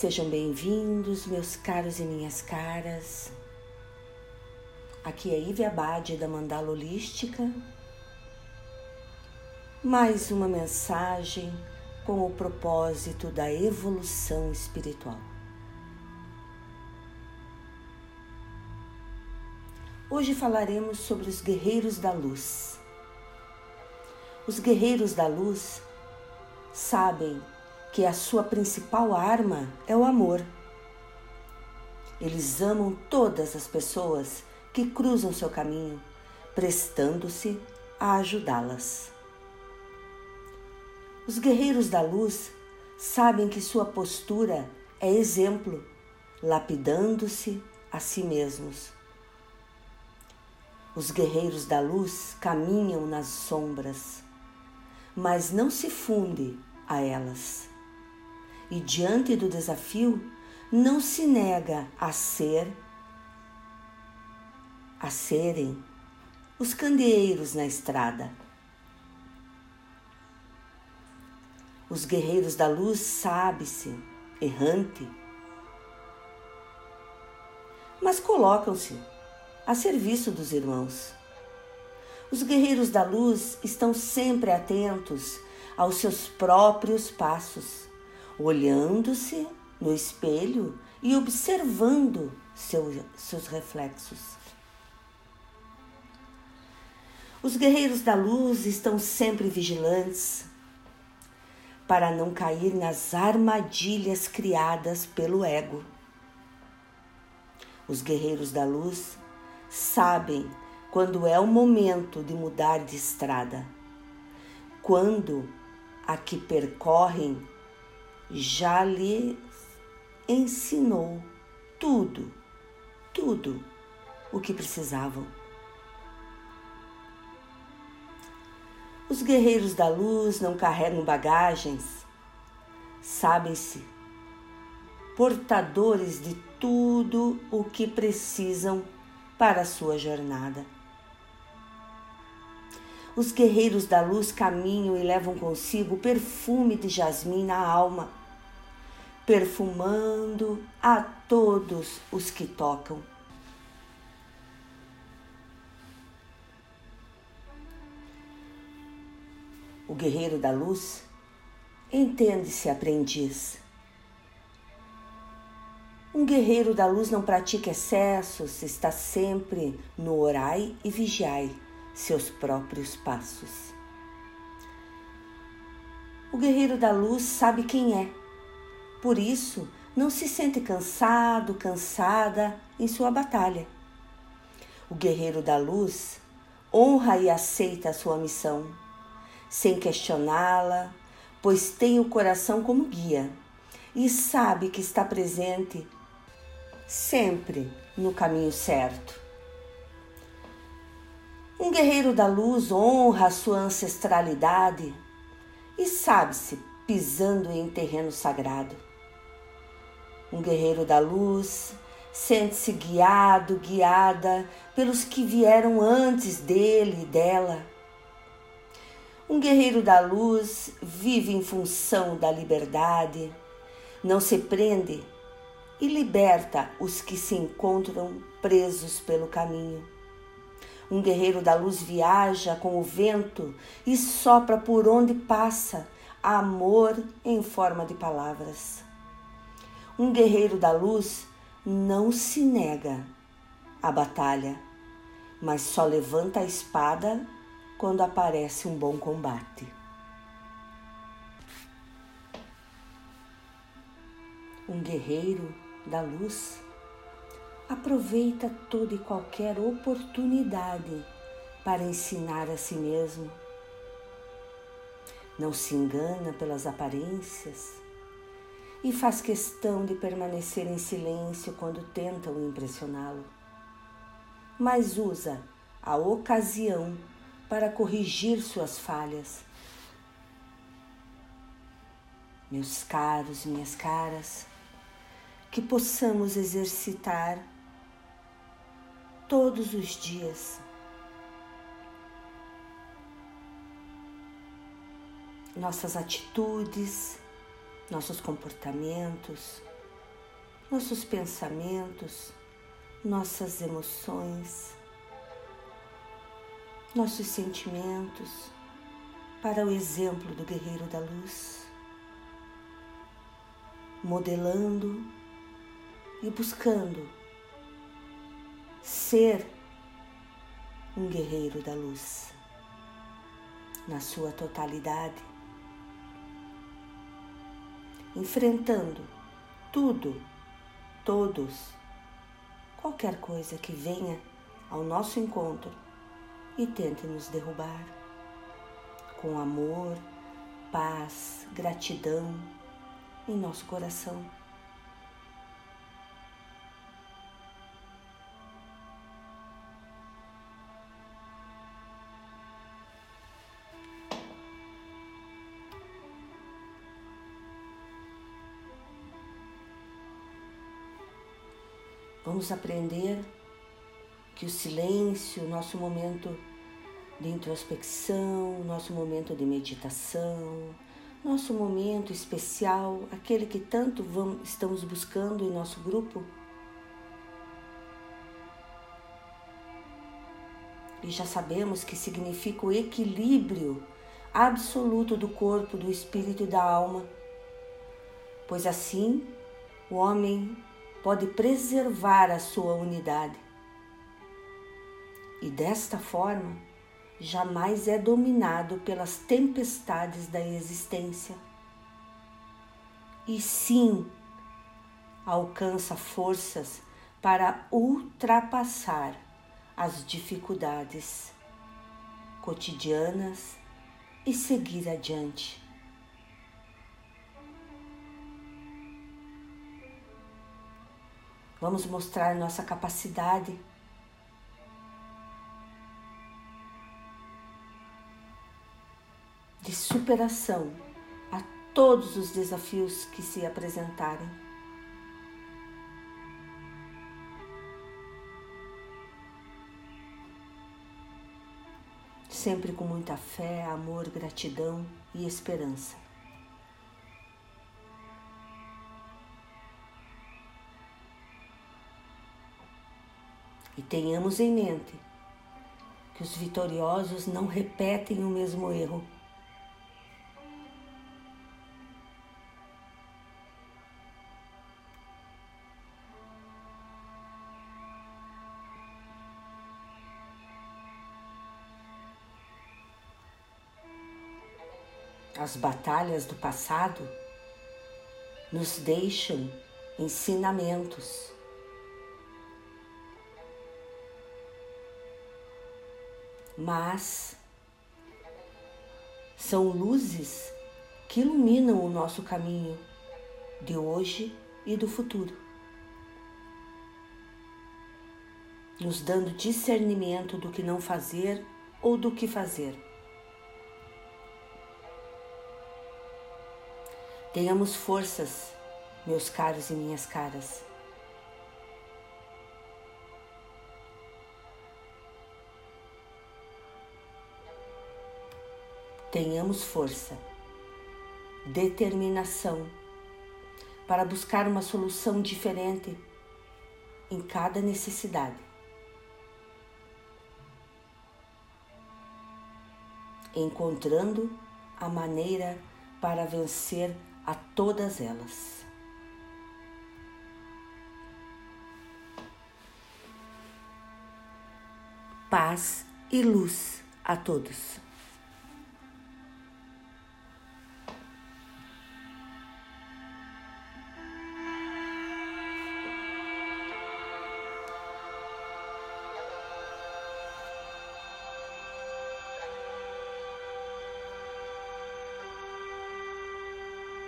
Sejam bem-vindos, meus caros e minhas caras. Aqui é Ive Abade da Mandala Holística. Mais uma mensagem com o propósito da evolução espiritual. Hoje falaremos sobre os guerreiros da luz. Os guerreiros da luz sabem que a sua principal arma é o amor. Eles amam todas as pessoas que cruzam seu caminho, prestando-se a ajudá-las. Os guerreiros da luz sabem que sua postura é exemplo, lapidando-se a si mesmos. Os guerreiros da luz caminham nas sombras, mas não se funde a elas. E diante do desafio, não se nega a ser, a serem os candeeiros na estrada. Os guerreiros da luz sabe-se errante, mas colocam-se a serviço dos irmãos. Os guerreiros da luz estão sempre atentos aos seus próprios passos, olhando-se no espelho e observando seu, seus reflexos. Os guerreiros da luz estão sempre vigilantes para não cair nas armadilhas criadas pelo ego. Os guerreiros da luz sabem quando é o momento de mudar de estrada, quando a que percorrem já lhes ensinou tudo, tudo o que precisavam. Os guerreiros da luz não carregam bagagens, sabem-se portadores de tudo o que precisam para a sua jornada. Os guerreiros da luz caminham e levam consigo o perfume de jasmim na alma, perfumando a todos os que tocam. O guerreiro da luz entende-se aprendiz. Um guerreiro da luz não pratica excessos, está sempre no orai e vigiai seus próprios passos. O guerreiro da luz sabe quem é, por isso não se sente cansado, cansada em sua batalha. O guerreiro da luz honra e aceita a sua missão, sem questioná-la, pois tem o coração como guia e sabe que está presente sempre no caminho certo. Um guerreiro da luz honra a sua ancestralidade e sabe-se pisando em terreno sagrado. Um guerreiro da luz sente-se guiado, guiada pelos que vieram antes dele e dela. Um guerreiro da luz vive em função da liberdade, não se prende e liberta os que se encontram presos pelo caminho. Um guerreiro da luz viaja com o vento e sopra por onde passa amor em forma de palavras. Um guerreiro da luz não se nega à batalha, mas só levanta a espada quando aparece um bom combate. Um guerreiro da luz aproveita toda e qualquer oportunidade para ensinar a si mesmo. Não se engana pelas aparências e faz questão de permanecer em silêncio quando tentam impressioná-lo, mas usa a ocasião para corrigir suas falhas. Meus caros, minhas caras, que possamos exercitar todos os dias. Nossas atitudes, nossos comportamentos, nossos pensamentos, nossas emoções, nossos sentimentos para o exemplo do guerreiro da luz, modelando e buscando ser um guerreiro da luz na sua totalidade, enfrentando tudo, todos, qualquer coisa que venha ao nosso encontro e tente nos derrubar com amor, paz, gratidão em nosso coração. Vamos aprender que o silêncio, nosso momento de introspecção, nosso momento de meditação, nosso momento especial, aquele que tanto vamos, estamos buscando em nosso grupo. E já sabemos que significa o equilíbrio absoluto do corpo, do espírito e da alma, pois assim o homem pode preservar a sua unidade. E desta forma, jamais é dominado pelas tempestades da existência. E sim, alcança forças para ultrapassar as dificuldades cotidianas e seguir adiante. Vamos mostrar nossa capacidade de superação a todos os desafios que se apresentarem. Sempre com muita fé, amor, gratidão e esperança. E tenhamos em mente que os vitoriosos não repetem o mesmo erro. As batalhas do passado nos deixam ensinamentos. Mas são luzes que iluminam o nosso caminho de hoje e do futuro, nos dando discernimento do que não fazer ou do que fazer. Tenhamos forças, meus caros e minhas caras. Tenhamos força, determinação para buscar uma solução diferente em cada necessidade. Encontrando a maneira para vencer a todas elas. Paz e luz a todos.